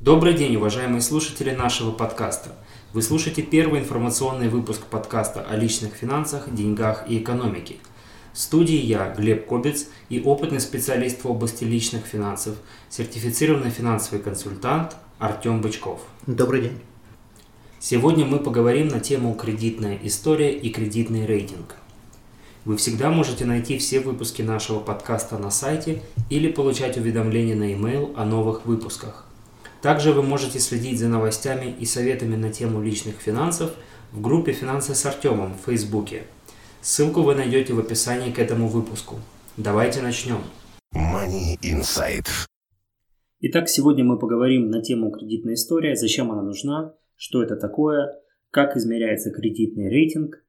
Добрый день, уважаемые слушатели нашего подкаста. Вы слушаете первый информационный выпуск подкаста о личных финансах, деньгах и экономике. В студии я, Глеб Кобец, и опытный специалист в области личных финансов, сертифицированный финансовый консультант Артем Бычков. Добрый день. Сегодня мы поговорим на тему кредитная история и кредитный рейтинг. Вы всегда можете найти все выпуски нашего подкаста на сайте или получать уведомления на e-mail о новых выпусках. Также вы можете следить за новостями и советами на тему личных финансов в группе «Финансы с Артемом» в Фейсбуке. Ссылку вы найдете в описании к этому выпуску. Давайте начнем. Money Insight. Итак, сегодня мы поговорим на тему кредитная история, зачем она нужна, что это такое, как измеряется кредитный рейтинг,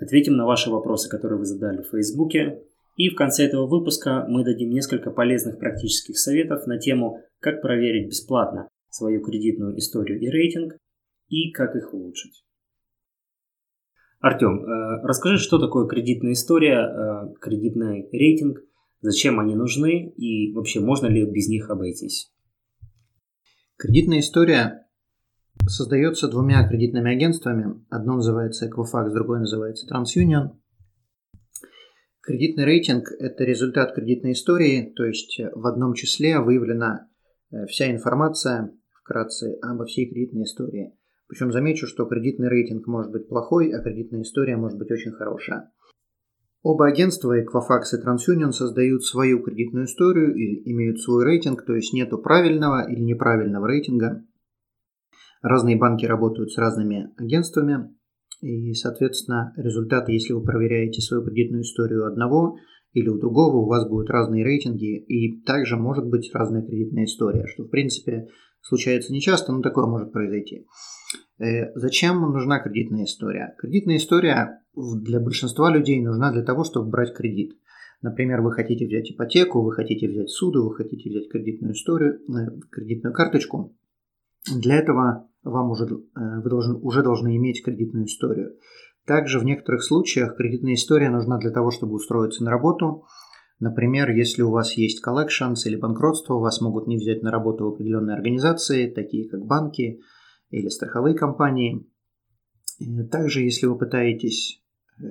ответим на ваши вопросы, которые вы задали в Фейсбуке, и в конце этого выпуска мы дадим несколько полезных практических советов на тему, как проверить бесплатно свою кредитную историю и рейтинг, и как их улучшить. Артем, э, расскажи, что такое кредитная история, э, кредитный рейтинг, зачем они нужны и вообще можно ли без них обойтись? Кредитная история создается двумя кредитными агентствами. Одно называется Equifax, другое называется TransUnion – Кредитный рейтинг – это результат кредитной истории, то есть в одном числе выявлена э, вся информация вкратце обо всей кредитной истории. Причем замечу, что кредитный рейтинг может быть плохой, а кредитная история может быть очень хорошая. Оба агентства, Equifax и TransUnion, создают свою кредитную историю и имеют свой рейтинг, то есть нету правильного или неправильного рейтинга. Разные банки работают с разными агентствами, и, соответственно, результаты, если вы проверяете свою кредитную историю одного или у другого, у вас будут разные рейтинги, и также может быть разная кредитная история, что, в принципе, случается нечасто, но такое может произойти. Э, зачем нужна кредитная история? Кредитная история для большинства людей нужна для того, чтобы брать кредит. Например, вы хотите взять ипотеку, вы хотите взять суду, вы хотите взять кредитную историю, э, кредитную карточку. Для этого вам уже, э, вы должны, уже должны иметь кредитную историю. Также в некоторых случаях кредитная история нужна для того, чтобы устроиться на работу. Например, если у вас есть collections или банкротство, вас могут не взять на работу в определенные организации, такие как банки или страховые компании. Также, если вы пытаетесь э,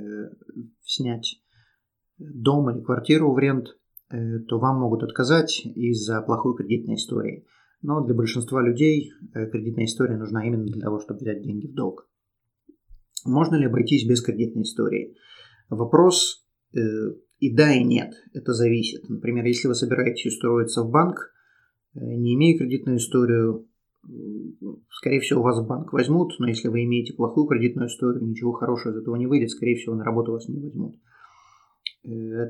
снять дом или квартиру в рент, э, то вам могут отказать из-за плохой кредитной истории но для большинства людей э, кредитная история нужна именно для того, чтобы взять деньги в долг. Можно ли обойтись без кредитной истории? Вопрос э, и да, и нет. Это зависит. Например, если вы собираетесь устроиться в банк, э, не имея кредитную историю, скорее всего, вас в банк возьмут, но если вы имеете плохую кредитную историю, ничего хорошего из этого не выйдет, скорее всего, на работу вас не возьмут.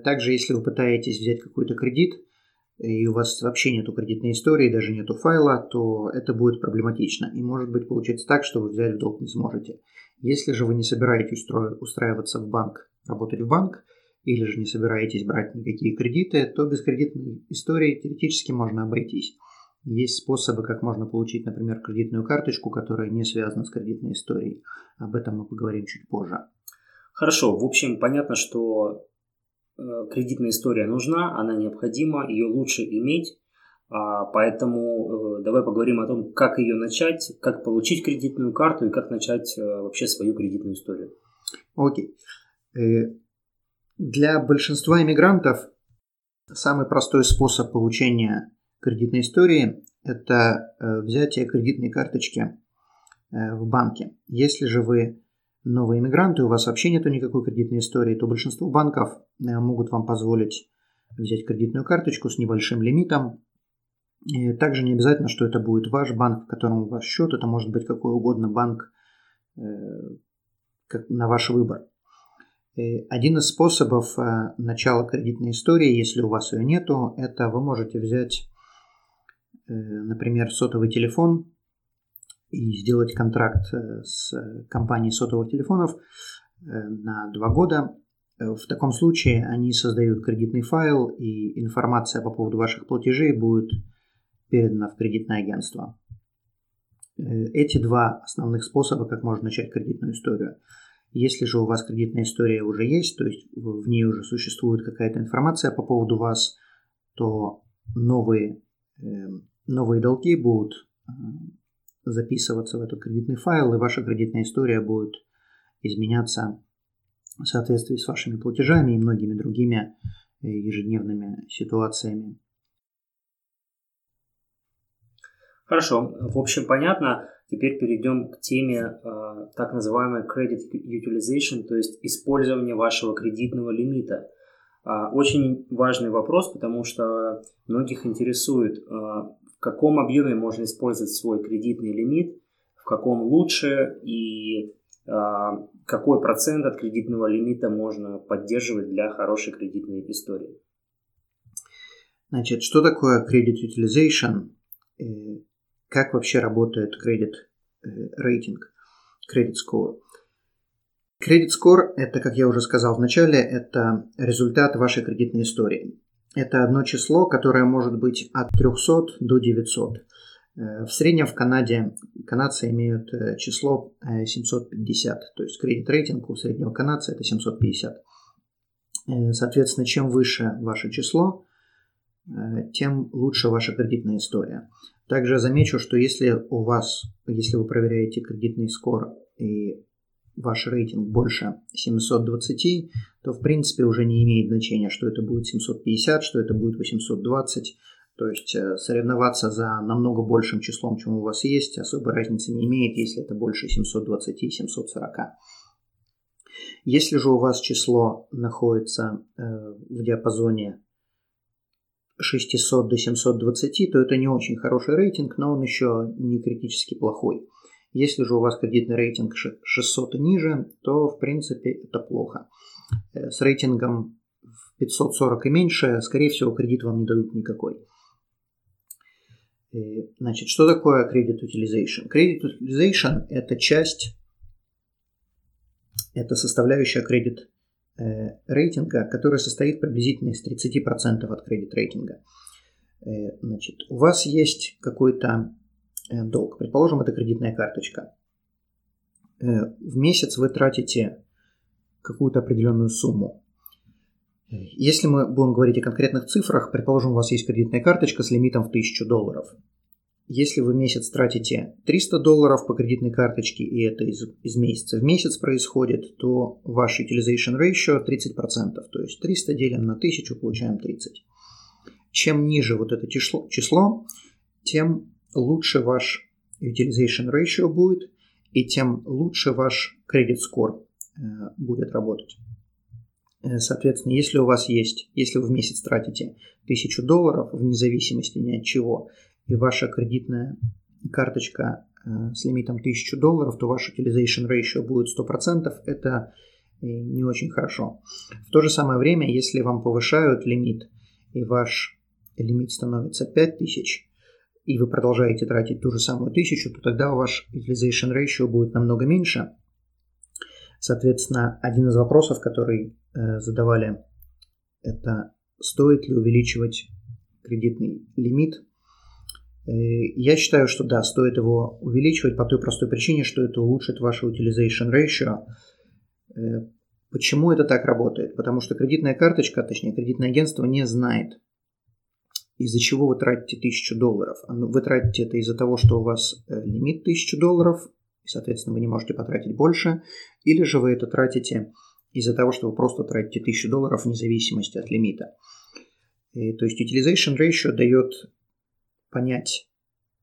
Также, если вы пытаетесь взять какой-то кредит – и у вас вообще нету кредитной истории, даже нету файла, то это будет проблематично. И может быть получится так, что вы взять в долг не сможете. Если же вы не собираетесь устраиваться в банк, работать в банк, или же не собираетесь брать никакие кредиты, то без кредитной истории теоретически можно обойтись. Есть способы, как можно получить, например, кредитную карточку, которая не связана с кредитной историей. Об этом мы поговорим чуть позже. Хорошо, в общем, понятно, что кредитная история нужна, она необходима, ее лучше иметь. А, поэтому э, давай поговорим о том, как ее начать, как получить кредитную карту и как начать э, вообще свою кредитную историю. Окей. Для большинства иммигрантов самый простой способ получения кредитной истории – это взятие кредитной карточки в банке. Если же вы новые иммигранты, у вас вообще нету никакой кредитной истории, то большинство банков э, могут вам позволить взять кредитную карточку с небольшим лимитом. И также не обязательно, что это будет ваш банк, в котором у вас счет, это может быть какой угодно банк э, на ваш выбор. Один из способов э, начала кредитной истории, если у вас ее нету, это вы можете взять, например, сотовый телефон и сделать контракт с компанией сотовых телефонов на два года. В таком случае они создают кредитный файл, и информация по поводу ваших платежей будет передана в кредитное агентство. Эти два основных способа, как можно начать кредитную историю. Если же у вас кредитная история уже есть, то есть в ней уже существует какая-то информация по поводу вас, то новые, эм, новые долги будут э, записываться в этот кредитный файл, и ваша кредитная история будет изменяться в соответствии с вашими платежами и многими другими э, ежедневными ситуациями. Хорошо, в общем понятно. Теперь перейдем к теме э, так называемой credit utilization, то есть использование вашего кредитного лимита. Э, очень важный вопрос, потому что многих интересует, э, каком объеме можно использовать свой кредитный лимит, в каком лучше и э, какой процент от кредитного лимита можно поддерживать для хорошей кредитной истории. Значит, что такое credit utilization? Э, как вообще работает кредит э, рейтинг, кредит score. Кредит score – это, как я уже сказал в начале, это результат вашей кредитной истории. Это одно число, которое может быть от 300 до 900. Э, в среднем в Канаде канадцы имеют э, число 750, то есть кредит рейтинг у среднего канадца это 750. Соответственно, чем выше ваше число, тем лучше ваша кредитная история. Также замечу, что если у вас, если вы проверяете кредитный скор и ваш рейтинг больше 720, то в принципе уже не имеет значения, что это будет 750, что это будет 820. То есть э, соревноваться за намного большим числом, чем у вас есть, особой разницы не имеет, если это больше 720 и 740. Если же у вас число находится э, в диапазоне 600 до 720, то это не очень хороший рейтинг, но он еще не критически плохой. Если же у вас кредитный рейтинг 600 и ниже, то в принципе это плохо. Э, с рейтингом в 540 и меньше, скорее всего, кредит вам не дадут никакой. Э, значит, что такое credit utilization? Credit utilization – это часть, это составляющая кредит Э, рейтинга, который состоит приблизительно из 30% от кредит рейтинга. Значит, у вас есть какой-то долг, предположим, это кредитная карточка. В месяц вы тратите какую-то определенную сумму. Если мы будем говорить о конкретных цифрах, предположим, у вас есть кредитная карточка с лимитом в 1000 долларов – если вы в месяц тратите 300 долларов по кредитной карточке, и это из, из месяца в месяц происходит, то ваш utilization ratio 30%. То есть 300 делим на 1000, получаем 30. Чем ниже вот это число, число тем лучше ваш utilization ratio будет, и тем лучше ваш credit score э, будет работать. Э, соответственно, если у вас есть, если вы в месяц тратите 1000 долларов, вне зависимости ни от чего, и ваша кредитная карточка э, с лимитом 1000 долларов, то ваш utilization ratio будет 100%. Это не очень хорошо. В то же самое время, если вам повышают лимит, и ваш лимит становится 5000, и вы продолжаете тратить ту же самую тысячу, то тогда ваш utilization ratio будет намного меньше. Соответственно, один из вопросов, который э, задавали, это стоит ли увеличивать кредитный лимит Э, я считаю, что да, стоит его увеличивать по той простой причине, что это улучшит ваше utilization ratio. Э, почему это так работает? Потому что кредитная карточка, точнее кредитное агентство не знает, из-за чего вы тратите 1000 долларов. Вы тратите это из-за того, что у вас э, лимит 1000 долларов, и, соответственно, вы не можете потратить больше, или же вы это тратите из-за того, что вы просто тратите 1000 долларов вне зависимости от лимита. И, то есть utilization ratio дает понять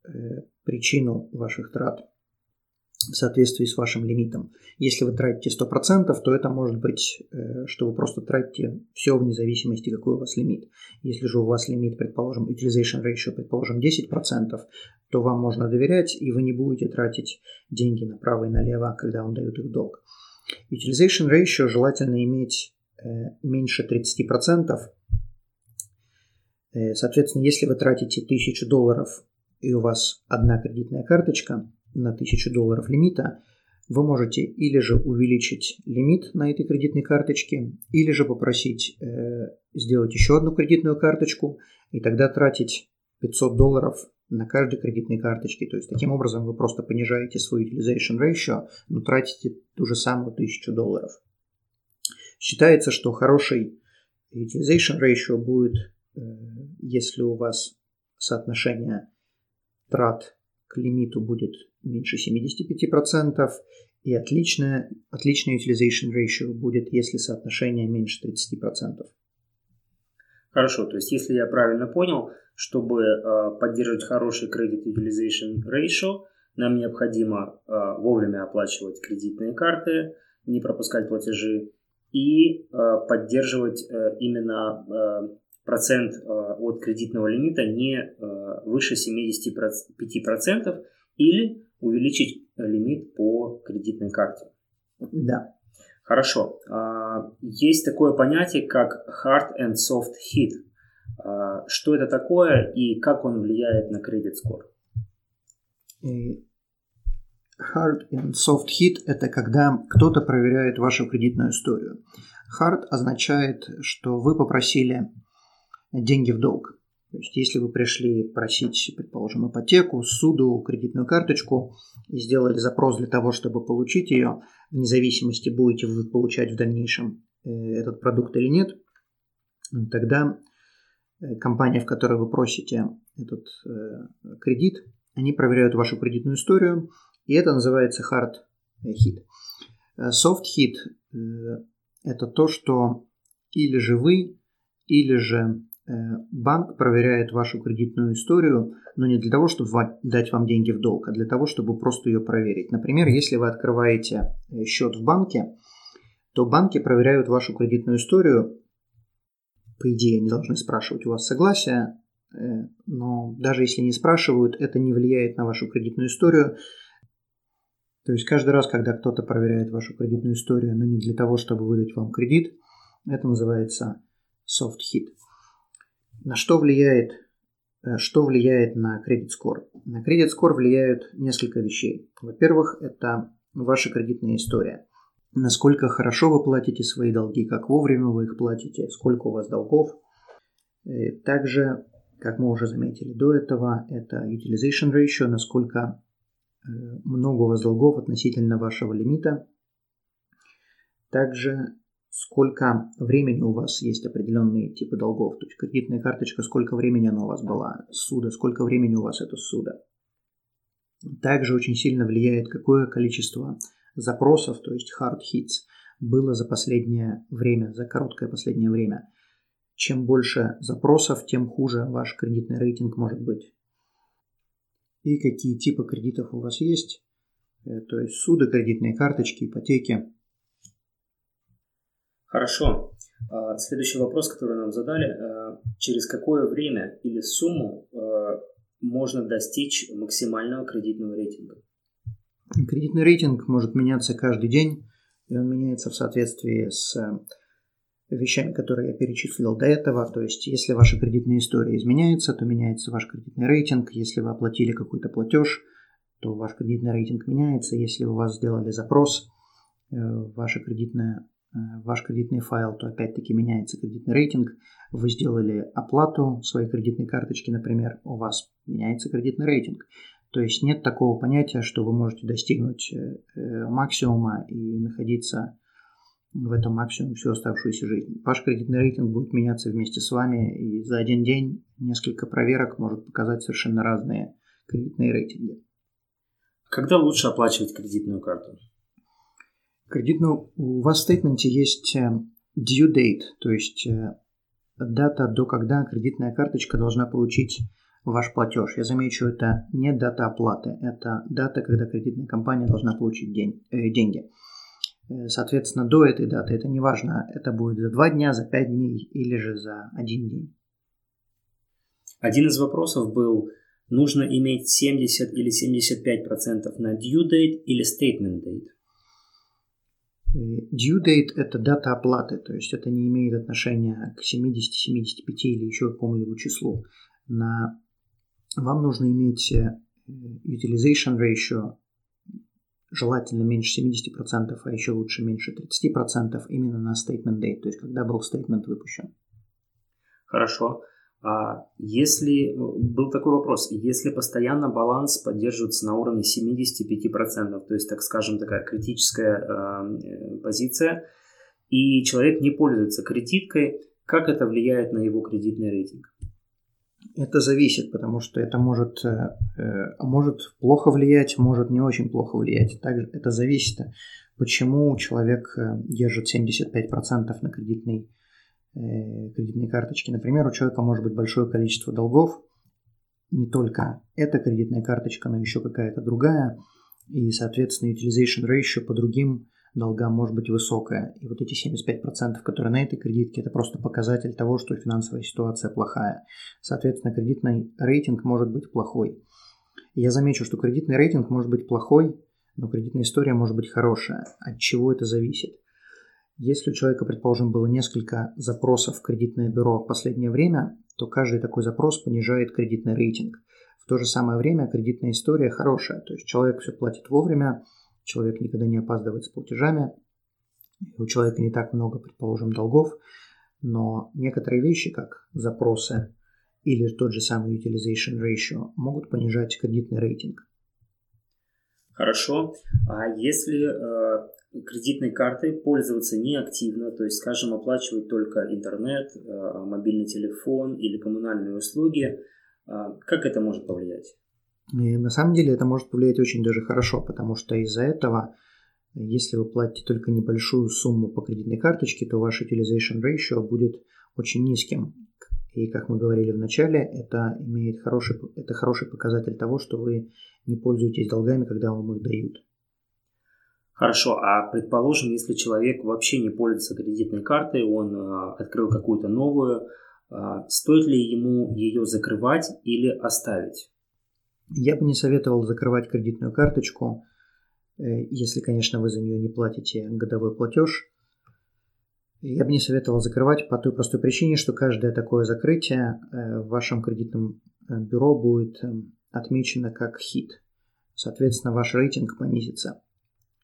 э, причину ваших трат в соответствии с вашим лимитом. Если вы тратите 100%, то это может быть, э, что вы просто тратите все вне зависимости, какой у вас лимит. Если же у вас лимит, предположим, utilization ratio, предположим, 10%, то вам можно доверять, и вы не будете тратить деньги направо и налево, когда вам дают их долг. Utilization ratio желательно иметь э, меньше 30%, Э, соответственно, если вы тратите 1000 долларов и у вас одна кредитная карточка, на 1000 долларов лимита, вы можете или же увеличить лимит на этой кредитной карточке, или же попросить э, сделать еще одну кредитную карточку, и тогда тратить 500 долларов на каждой кредитной карточке. То есть таким образом вы просто понижаете свой utilization ratio, но тратите ту же самую 1000 долларов. Считается, что хороший utilization ratio будет, э, если у вас соотношение трат к лимиту будет меньше 75%, и отличное, отличное utilization ratio будет, если соотношение меньше 30%. Хорошо, то есть если я правильно понял, чтобы э, поддерживать хороший credit utilization ratio, нам необходимо э, вовремя оплачивать кредитные карты, не пропускать платежи и э, поддерживать э, именно э, процент э, от кредитного лимита не э, выше 75% или увеличить лимит по кредитной карте. Да. Хорошо. А, есть такое понятие, как hard and soft hit. А, что это такое и как он влияет на кредит скор? Hard and soft hit – это когда кто-то проверяет вашу кредитную историю. Hard означает, что вы попросили деньги в долг. То есть, если вы пришли просить, предположим, ипотеку, суду, кредитную карточку и сделали запрос для того, чтобы получить ее, вне зависимости, будете вы получать в дальнейшем э, этот продукт или нет, тогда э, компания, в которой вы просите этот э, кредит, они проверяют вашу кредитную историю, и это называется hard hit. Soft hit – это то, что или же вы, или же банк проверяет вашу кредитную историю, но не для того, чтобы дать вам деньги в долг, а для того, чтобы просто ее проверить. Например, если вы открываете э, счет в банке, то банки проверяют вашу кредитную историю. По идее, они должны спрашивать у вас согласия, э, но даже если не спрашивают, это не влияет на вашу кредитную историю. То есть каждый раз, когда кто-то проверяет вашу кредитную историю, но не для того, чтобы выдать вам кредит, это называется soft hit. На что влияет, э, что влияет на кредит скор? На кредит скор влияют несколько вещей. Во-первых, это ваша кредитная история. Насколько хорошо вы платите свои долги, как вовремя вы их платите, сколько у вас долгов. Э, также, как мы уже заметили до этого, это utilization ratio, насколько э, много у вас долгов относительно вашего лимита. Также сколько времени у вас есть определенные типы долгов. То есть кредитная карточка, сколько времени она у вас была, суда, сколько времени у вас это суда. Также очень сильно влияет, какое количество запросов, то есть hard hits, было за последнее время, за короткое последнее время. Чем больше запросов, тем хуже ваш кредитный рейтинг может быть. И какие типы кредитов у вас есть, э, то есть суды, кредитные карточки, ипотеки – Хорошо. А, следующий вопрос, который нам задали. А, через какое время или сумму а, можно достичь максимального кредитного рейтинга? Кредитный рейтинг может меняться каждый день, и он меняется в соответствии с э, вещами, которые я перечислил до этого. То есть, если ваша кредитная история изменяется, то меняется ваш кредитный рейтинг. Если вы оплатили какой-то платеж, то ваш кредитный рейтинг меняется. Если у вас сделали запрос, э, ваша кредитная ваш кредитный файл, то опять-таки меняется кредитный рейтинг. Вы сделали оплату своей кредитной карточки, например, у вас меняется кредитный рейтинг. То есть нет такого понятия, что вы можете достигнуть э, э, максимума и находиться в этом максимуме всю оставшуюся жизнь. Ваш кредитный рейтинг будет меняться вместе с вами, и за один день несколько проверок может показать совершенно разные кредитные рейтинги. Когда лучше оплачивать кредитную карту? Кредитную, у вас в стейтменте есть э, due date, то есть э, дата, до когда кредитная карточка должна получить ваш платеж. Я замечу, это не дата оплаты, это дата, когда кредитная компания должна получить день, э, деньги. Э, соответственно, до этой даты, это не важно, это будет за два дня, за пять дней или же за один день. Один из вопросов был, нужно иметь 70 или 75% на due date или statement date? Due date – это дата оплаты, то есть это не имеет отношения к 70, 75 или еще какому-либо числу. На... Вам нужно иметь э, utilization ratio желательно меньше 70%, а еще лучше меньше 30% именно на statement date, то есть когда был statement выпущен. Хорошо. А если был такой вопрос, если постоянно баланс поддерживается на уровне 75%, то есть, так скажем, такая критическая э, позиция, и человек не пользуется кредиткой, как это влияет на его кредитный рейтинг? Это зависит, потому что это может, э, э, может плохо влиять, может не очень плохо влиять. Также это зависит, почему человек э, держит 75% на кредитной, кредитной карточке. Например, у человека может быть большое количество долгов, не только эта кредитная карточка, но еще какая-то другая, и, соответственно, utilization ratio по другим долга может быть высокая. И вот эти 75%, которые на этой кредитке, это просто показатель того, что финансовая ситуация плохая. Соответственно, кредитный рейтинг может быть плохой. Я замечу, что кредитный рейтинг может быть плохой, но кредитная история может быть хорошая. От чего это зависит? Если у человека, предположим, было несколько запросов в кредитное бюро в последнее время, то каждый такой запрос понижает кредитный рейтинг. В то же самое время кредитная история хорошая, то есть человек все платит вовремя, человек никогда не опаздывает с платежами, у человека не так много, предположим, долгов, но некоторые вещи, как запросы или тот же самый utilization ratio, могут понижать кредитный рейтинг. Хорошо. А если э, кредитной картой пользоваться неактивно, то есть, скажем, оплачивать только интернет, э, мобильный телефон или коммунальные услуги, э, как это может повлиять? И на самом деле это может повлиять очень даже хорошо, потому что из-за этого, если вы платите только небольшую сумму по кредитной карточке, то ваш utilization ratio будет очень низким. И как мы говорили в начале, это имеет хороший, это хороший показатель того, что вы не пользуетесь долгами, когда вам их дают. Хорошо, а предположим, если человек вообще не пользуется кредитной картой, он э, открыл какую-то новую, э, стоит ли ему ее закрывать или оставить? Я бы не советовал закрывать кредитную карточку, э, если, конечно, вы за нее не платите годовой платеж. Я бы не советовал закрывать по той простой причине, что каждое такое закрытие э, в вашем кредитном э, бюро будет отмечено как хит. Соответственно, ваш рейтинг понизится.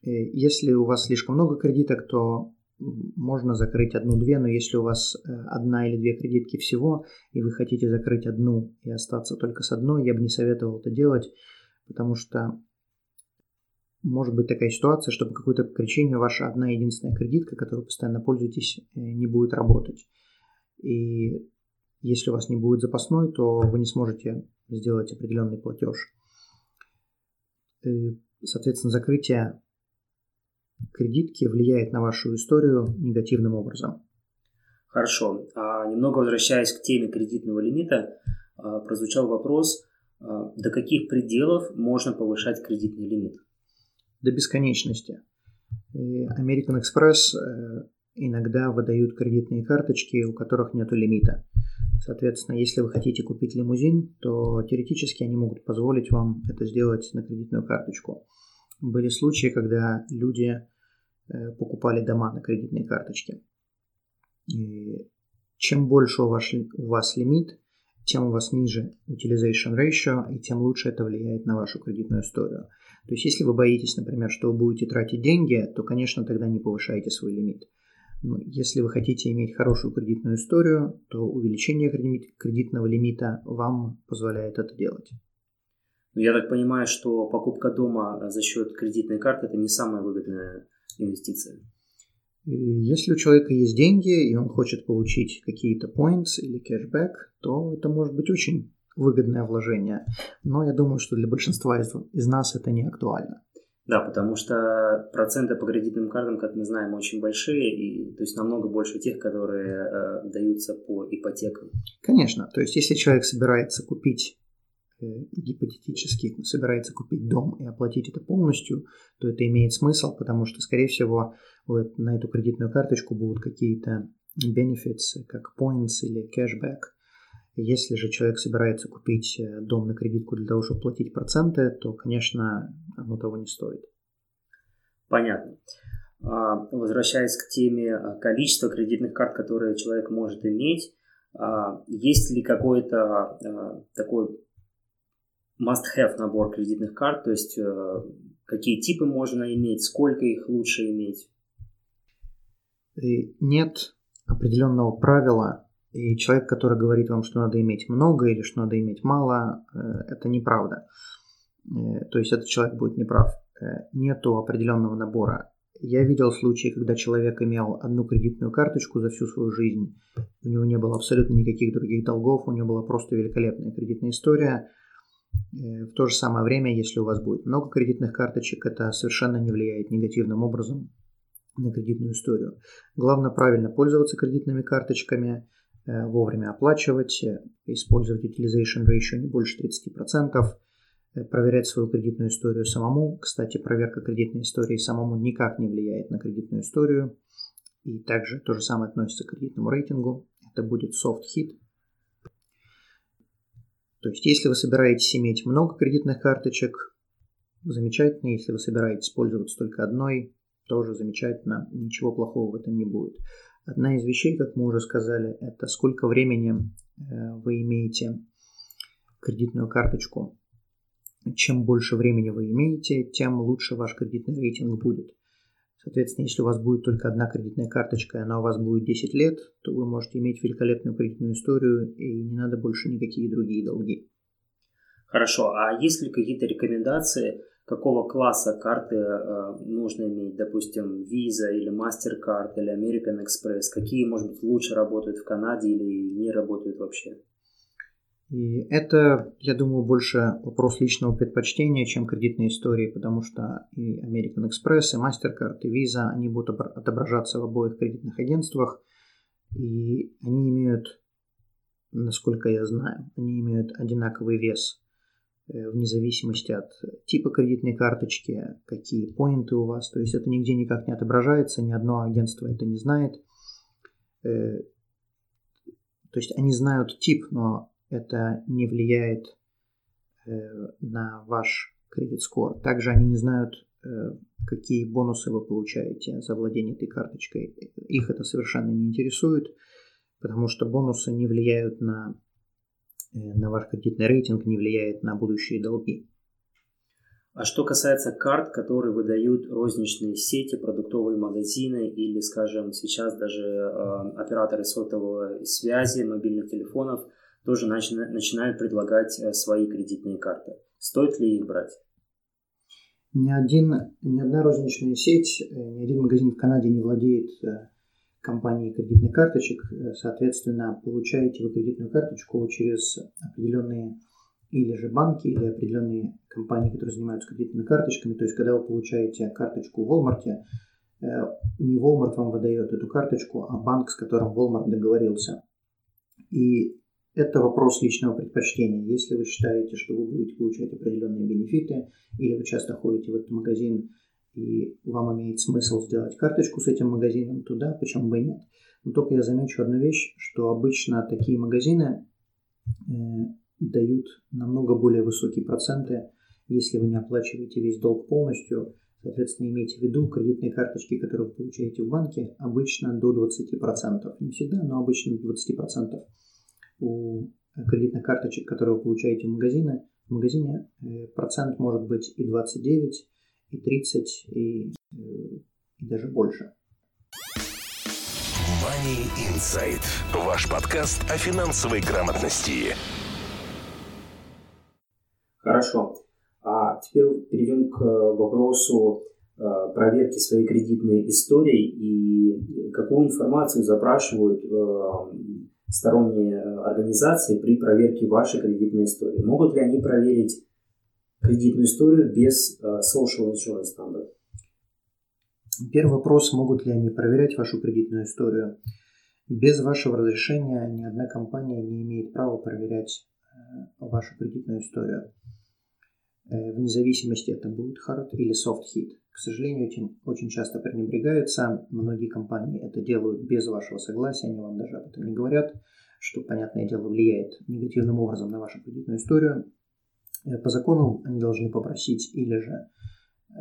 Если у вас слишком много кредиток, то можно закрыть одну-две, но если у вас э, одна или две кредитки всего, и вы хотите закрыть одну и остаться только с одной, я бы не советовал это делать, потому что может быть такая ситуация, что по какой-то причине ваша одна единственная кредитка, которой вы постоянно пользуетесь, э, не будет работать. И если у вас не будет запасной, то вы не сможете сделать определенный платеж. Э, соответственно, закрытие кредитки влияет на вашу историю негативным образом. Хорошо. А, немного возвращаясь к теме кредитного лимита, а, прозвучал вопрос, а, до каких пределов можно повышать кредитный лимит? До бесконечности. American Express э, иногда выдают кредитные карточки, у которых нет лимита. Соответственно, если вы хотите купить лимузин, то теоретически они могут позволить вам это сделать на кредитную карточку. Были случаи, когда люди э, покупали дома на кредитные карточки. И чем больше у вас, у вас лимит, тем у вас ниже utilization ratio, и тем лучше это влияет на вашу кредитную историю. То есть, если вы боитесь, например, что вы будете тратить деньги, то, конечно, тогда не повышайте свой лимит. Но если вы хотите иметь хорошую кредитную историю, то увеличение кредитного лимита вам позволяет это делать. Но я так понимаю, что покупка дома за счет кредитной карты – это не самая выгодная инвестиция. Если у человека есть деньги, и он хочет получить какие-то points или кэшбэк, то это может быть очень выгодное вложение. Но я думаю, что для большинства из, из нас это не актуально. Да, потому что проценты по кредитным картам, как мы знаем, очень большие, и то есть намного больше тех, которые э, даются по ипотекам. Конечно, то есть если человек собирается купить Э, гипотетически собирается купить дом и оплатить это полностью, то это имеет смысл, потому что, скорее всего, вот на эту кредитную карточку будут какие-то benefits, как points или cashback. Если же человек собирается купить э, дом на кредитку для того, чтобы платить проценты, то, конечно, оно того не стоит. Понятно. А, возвращаясь к теме а, количества кредитных карт, которые человек может иметь, а, есть ли какой-то такой must-have набор кредитных карт, то есть э, Какие типы можно иметь, сколько их лучше иметь? И нет определенного правила, и человек, который говорит вам, что надо иметь много или что надо иметь мало, э, это неправда. Э, то есть этот человек будет неправ. Э, нету определенного набора. Я видел случаи, когда человек имел одну кредитную карточку за всю свою жизнь, у него не было абсолютно никаких других долгов, у него была просто великолепная кредитная история. В то же самое время, если у вас будет много кредитных карточек, это совершенно не влияет негативным образом на кредитную историю. Главное правильно пользоваться кредитными карточками, вовремя оплачивать, э, использовать utilization ratio не больше 30%, э, проверять свою кредитную историю самому. Кстати, проверка кредитной истории самому никак не влияет на кредитную историю. И также то же самое относится к кредитному рейтингу. Это будет soft hit. То есть, если вы собираетесь иметь много кредитных карточек, замечательно. Если вы собираетесь пользоваться только одной, тоже замечательно, ничего плохого в этом не будет. Одна из вещей, как мы уже сказали, это сколько времени э, вы имеете кредитную карточку. Чем больше времени вы имеете, тем лучше ваш кредитный рейтинг будет. Соответственно, если у вас будет только одна кредитная карточка, и она у вас будет 10 лет, то вы можете иметь великолепную кредитную историю, и не надо больше никакие другие долги. Хорошо, а есть ли какие-то рекомендации какого класса карты э, нужно иметь, допустим, Visa или MasterCard или American Express, какие, может быть, лучше работают в Канаде или не работают вообще? И это, я думаю, больше вопрос личного предпочтения, чем кредитной истории, потому что и American Express, и MasterCard, и Visa, они будут отображаться в обоих кредитных агентствах, и они имеют, насколько я знаю, они имеют одинаковый вес вне зависимости от типа кредитной карточки, какие поинты у вас. То есть это нигде никак не отображается, ни одно агентство это не знает. Э, то есть они знают тип, но это не влияет э, на ваш кредит скор. Также они не знают, какие бонусы вы получаете за владение этой карточкой. Их это совершенно не интересует, потому что бонусы не влияют на Э, на ваш кредитный рейтинг не влияет на будущие долги. А что касается карт, которые выдают розничные сети, продуктовые магазины или, скажем, сейчас даже э, операторы сотовой связи, мобильных телефонов тоже начи- начинают предлагать э, свои кредитные карты. Стоит ли их брать? Ни, один, ни одна розничная сеть, э, ни один магазин в Канаде не владеет компании кредитных карточек. Э, соответственно, получаете вы кредитную карточку через определенные или же банки, или определенные компании, которые занимаются кредитными карточками. То есть, когда вы получаете карточку в Walmart, э, не Walmart вам выдает эту карточку, а банк, с которым Walmart договорился. И это вопрос личного предпочтения. Если вы считаете, что вы будете получать определенные бенефиты, или вы часто ходите в этот магазин, и вам имеет смысл сделать карточку с этим магазином туда, почему бы и нет. Но только я замечу одну вещь, что обычно такие магазины э, дают намного более высокие проценты, если вы не оплачиваете весь долг полностью. Соответственно, имейте в виду, кредитные карточки, которые вы получаете в банке, обычно до 20%. Не всегда, но обычно до 20%. У кредитных карточек, которые вы получаете в магазине, в магазине э, процент может быть и 29, и 30, и, э, и даже больше. Money Insight. Ваш подкаст о финансовой грамотности. Хорошо. А теперь перейдем к вопросу э, проверки своей кредитной истории и какую информацию запрашивают э, сторонние организации при проверке вашей кредитной истории. Могут ли они проверить кредитную историю без uh, social insurance number? Первый вопрос, могут ли они проверять вашу кредитную историю. Без вашего разрешения ни одна компания не имеет права проверять э, вашу кредитную историю. Э, вне зависимости, это будет hard или soft hit. К сожалению, этим очень часто пренебрегаются. Многие компании это делают без вашего согласия, они вам даже об этом не говорят, что, понятное дело, влияет негативным образом на вашу кредитную историю. Э, по закону они должны попросить или же э,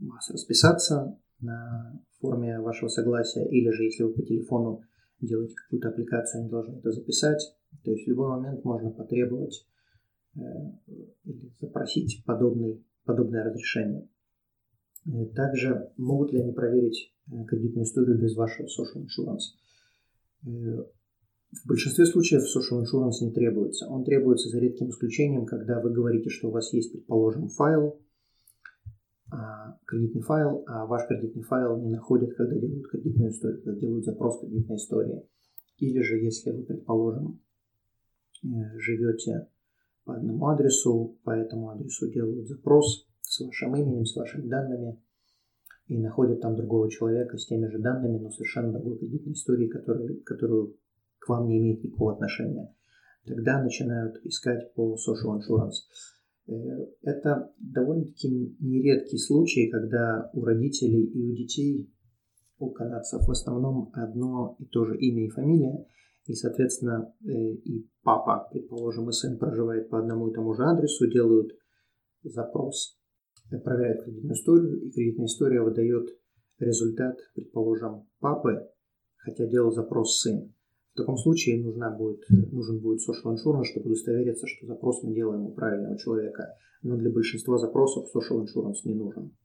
вас расписаться на форме вашего согласия, или же если вы по телефону делаете какую-то аппликацию, они должны это записать. То есть в любой момент можно потребовать э, или запросить подобный, подобное разрешение. Также могут ли они проверить кредитную историю без вашего social insurance? В большинстве случаев social insurance не требуется. Он требуется за редким исключением, когда вы говорите, что у вас есть, предположим, файл, а, кредитный файл, а ваш кредитный файл не находит, когда делают кредитную историю, когда делают запрос кредитной истории. Или же, если вы, предположим, э, живете по одному адресу, по этому адресу делают запрос с вашим именем, с вашими данными, и находят там другого человека с теми же данными, но совершенно другой кредитной историей, который, которую к вам не имеет никакого отношения. Тогда начинают искать по social insurance. Э, это довольно-таки нередкий случай, когда у родителей и у детей, у канадцев в основном одно и то же имя и фамилия, и, соответственно, э, и папа, предположим, и сын проживает по одному и тому же адресу, делают запрос, проверяют кредитную историю, и кредитная история выдает результат, предположим, папы, хотя делал запрос сын. В таком случае нужна будет, нужен будет social insurance, чтобы удостовериться, что запрос мы делаем у правильного человека. Но для большинства запросов social insurance не нужен.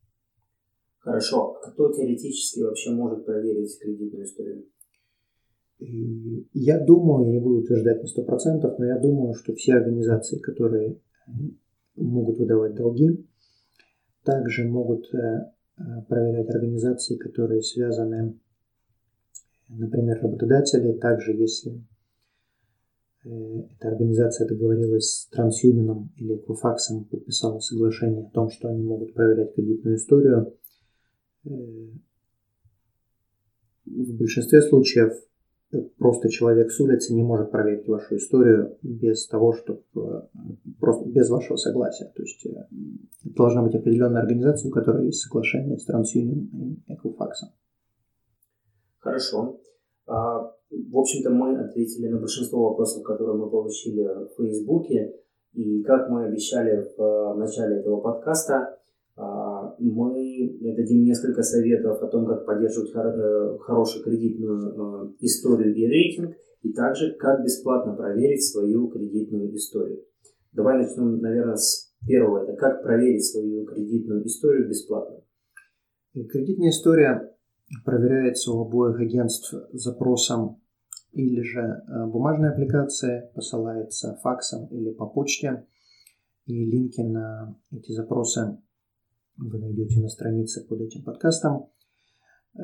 Хорошо. А кто теоретически вообще может проверить кредитную историю? И я думаю, я не буду утверждать на 100%, но я думаю, что все организации, которые могут выдавать долги, также могут э, проверять организации, которые связаны например, работодатели, также если э, эта организация договорилась с TransUnion или Equifax, подписала соглашение о том, что они могут проверять кредитную историю. Э, в большинстве случаев э, просто человек с улицы не может проверить вашу историю без того, чтобы просто без вашего согласия. То есть должна быть определенная организация, у которой есть соглашение с TransUnion и Equifax. Хорошо. А, в общем-то, мы ответили на большинство вопросов, которые мы получили в Фейсбуке. И как мы обещали в начале этого подкаста, а, мы дадим несколько советов о том, как поддерживать э, хорошую кредитную э, историю и рейтинг, и также как бесплатно проверить свою кредитную историю. Давай начнем, наверное, с первого. Это как проверить свою кредитную историю бесплатно. Кредитная история проверяется у обоих агентств запросом или же э, бумажной аппликации, посылается факсом или по почте. И линки на эти запросы вы найдете на странице под этим подкастом. Э,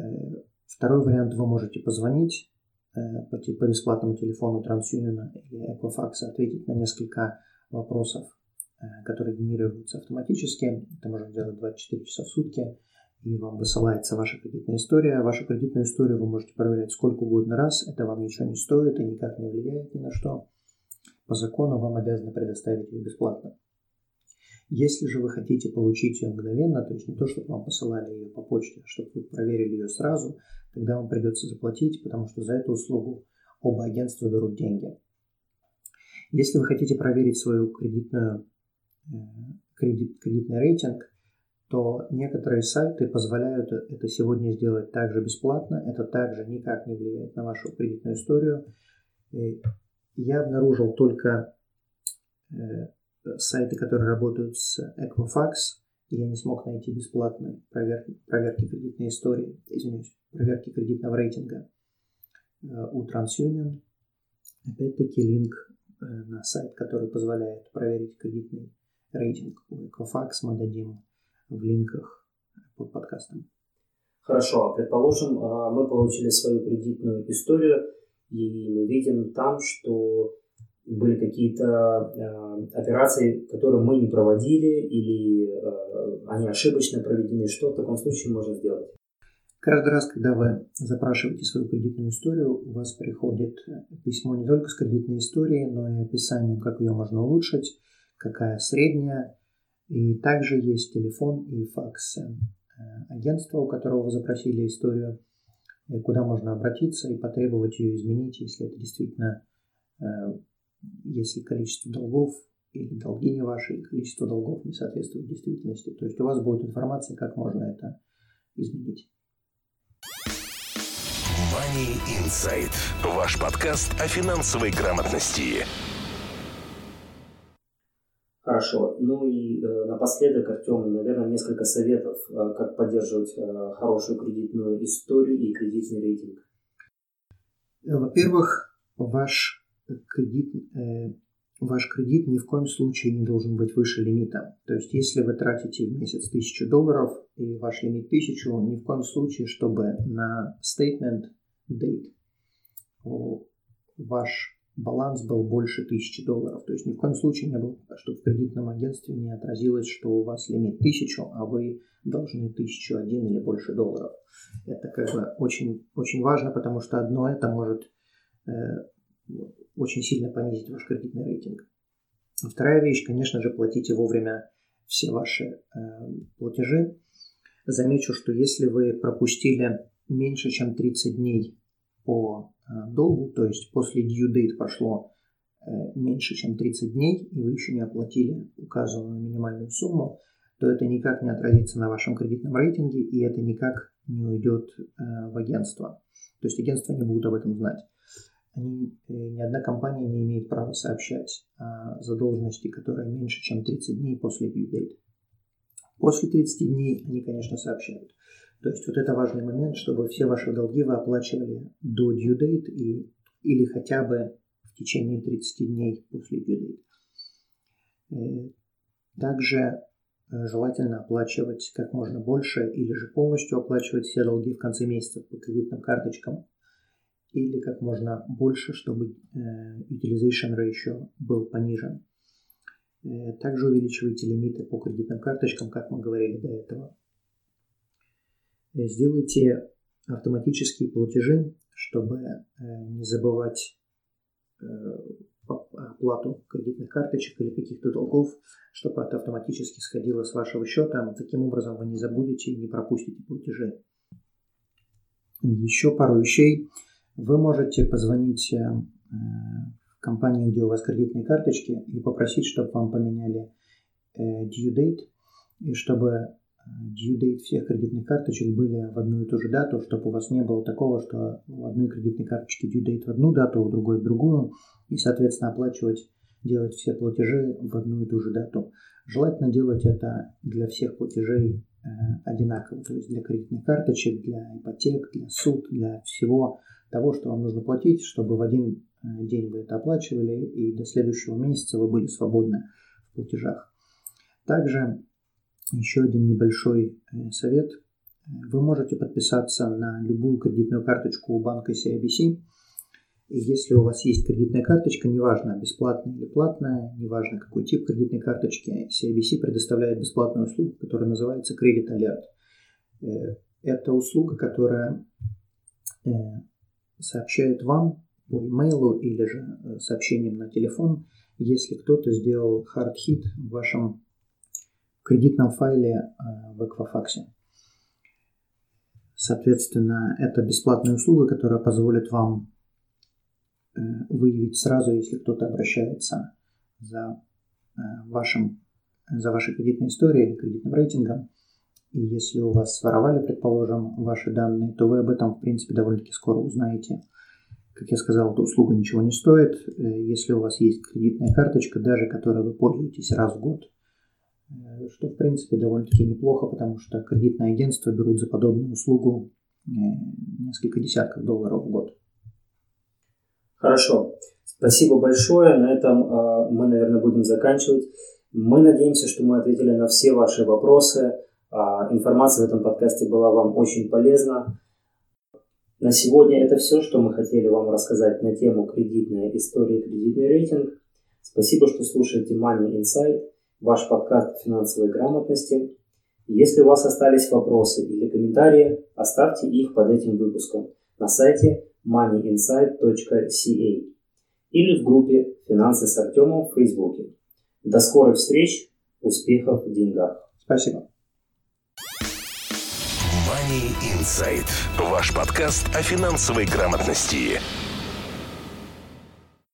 второй вариант вы можете позвонить э, по, по бесплатному телефону TransUnion или Equifax, ответить на несколько вопросов, которые генерируются автоматически. Это можно делать 24 часа в сутки и вам высылается ваша кредитная история. Вашу кредитную историю вы можете проверять сколько угодно раз. Это вам ничего не стоит и никак не влияет ни на что. По закону вам обязаны предоставить ее бесплатно. Если же вы хотите получить ее мгновенно, то есть не то, чтобы вам посылали ее по почте, а чтобы вы проверили ее сразу, тогда вам придется заплатить, потому что за эту услугу оба агентства берут деньги. Если вы хотите проверить свою кредитную, э, кредит, кредитный рейтинг, то некоторые сайты позволяют это сегодня сделать также бесплатно. Это также никак не влияет на вашу кредитную историю. Я обнаружил только э, сайты, которые работают с Equifax. Я не смог найти бесплатной проверки, проверки кредитной истории, извиняюсь, проверки кредитного рейтинга э, у TransUnion. Опять-таки линк э, на сайт, который позволяет проверить кредитный рейтинг у Equifax мы дадим в линках под подкастом. Хорошо, предположим, а, мы получили свою кредитную историю, и мы видим там, что были какие-то а, операции, которые мы не проводили, или а, они ошибочно проведены. Что в таком случае можно сделать? Каждый раз, когда вы запрашиваете свою кредитную историю, у вас приходит письмо не только с кредитной историей, но и описанием, как ее можно улучшить, какая средняя, и также есть телефон и факс э, агентства, у которого вы запросили историю, куда можно обратиться и потребовать ее изменить, если это действительно, э, если количество долгов или долги не ваши, и количество долгов не соответствует действительности. То есть у вас будет информация, как можно это изменить. Money Insight. Ваш подкаст о финансовой грамотности. Хорошо. Ну и э, напоследок, Артем, наверное, несколько советов, э, как поддерживать э, хорошую кредитную историю и кредитный рейтинг. Во-первых, ваш кредит, э, ваш кредит ни в коем случае не должен быть выше лимита. То есть, если вы тратите в месяц 1000 долларов и ваш лимит 1000, ни в коем случае, чтобы на statement date ваш баланс был больше 1000 долларов. То есть ни в коем случае не было, чтобы в кредитном агентстве не отразилось, что у вас лимит 1000, а вы должны 1001 или больше долларов. Это как бы очень, очень важно, потому что одно это может э, очень сильно понизить ваш кредитный рейтинг. Вторая вещь, конечно же, платите вовремя все ваши э, платежи. Замечу, что если вы пропустили меньше, чем 30 дней по долгу, то есть после due date прошло э, меньше, чем 30 дней, и вы еще не оплатили указанную минимальную сумму, то это никак не отразится на вашем кредитном рейтинге, и это никак не уйдет э, в агентство. То есть агентства не будут об этом знать они, э, ни одна компания не имеет права сообщать задолженности, которая меньше, чем 30 дней после due date. После 30 дней они, конечно, сообщают. То есть вот это важный момент, чтобы все ваши долги вы оплачивали до due date и, или хотя бы в течение 30 дней после due date. Э, также э, желательно оплачивать как можно больше или же полностью оплачивать все долги в конце месяца по кредитным карточкам или как можно больше, чтобы э, utilization ratio был понижен. Также увеличивайте лимиты по кредитным карточкам, как мы говорили до этого. Э, сделайте автоматические платежи, чтобы не забывать оплату кредитных карточек или каких-то долгов, чтобы это автоматически сходило с вашего счета. Таким образом вы не забудете и не пропустите платежи. Еще пару вещей. Вы можете позвонить э, в компанию, где у вас кредитные карточки, и попросить, чтобы вам поменяли э, due date, и чтобы э, due date всех кредитных карточек были в одну и ту же дату, чтобы у вас не было такого, что у одной кредитной карточки due date в одну дату, у другой в другую, и, соответственно, оплачивать, делать все платежи в одну и ту же дату. Желательно делать это для всех платежей одинаково, то есть для кредитных карточек, для ипотек, для суд, для всего того, что вам нужно платить, чтобы в один э, день вы это оплачивали, и до следующего месяца вы были свободны в платежах. Также еще один небольшой э, совет. Вы можете подписаться на любую кредитную карточку у банка CIBC. И если у вас есть кредитная карточка, неважно, бесплатная или платная, неважно, какой тип кредитной карточки, CIBC предоставляет бесплатную услугу, которая называется Credit Alert. Э, это услуга, которая сообщает вам по имейлу или же э, сообщением на телефон, если кто-то сделал hard-hit в вашем кредитном файле э, в Equifax. Соответственно, это бесплатная услуга, которая позволит вам э, выявить сразу, если кто-то обращается за вашим за вашей кредитной историей или кредитным рейтингом, и если у вас своровали, предположим, ваши данные, то вы об этом, в принципе, довольно-таки скоро узнаете. Как я сказал, эта услуга ничего не стоит. Э, если у вас есть кредитная карточка, даже которой вы пользуетесь раз в год, э, что, в принципе, довольно-таки неплохо, потому что кредитные агентства берут за подобную услугу э, несколько десятков долларов в год. Хорошо. Спасибо большое. На этом мы, наверное, будем заканчивать. Мы надеемся, что мы ответили на все ваши вопросы. А, информация в этом подкасте была вам очень полезна. На сегодня это все, что мы хотели вам рассказать на тему кредитная история, кредитный рейтинг. Спасибо, что слушаете Money Insight, ваш подкаст финансовой грамотности. Если у вас остались вопросы или комментарии, оставьте их под этим выпуском на сайте moneyinsight.ca или в группе «Финансы с Артемом» в Фейсбуке. До скорых встреч, успехов в деньгах. Спасибо. Money Insight. Ваш подкаст о финансовой грамотности.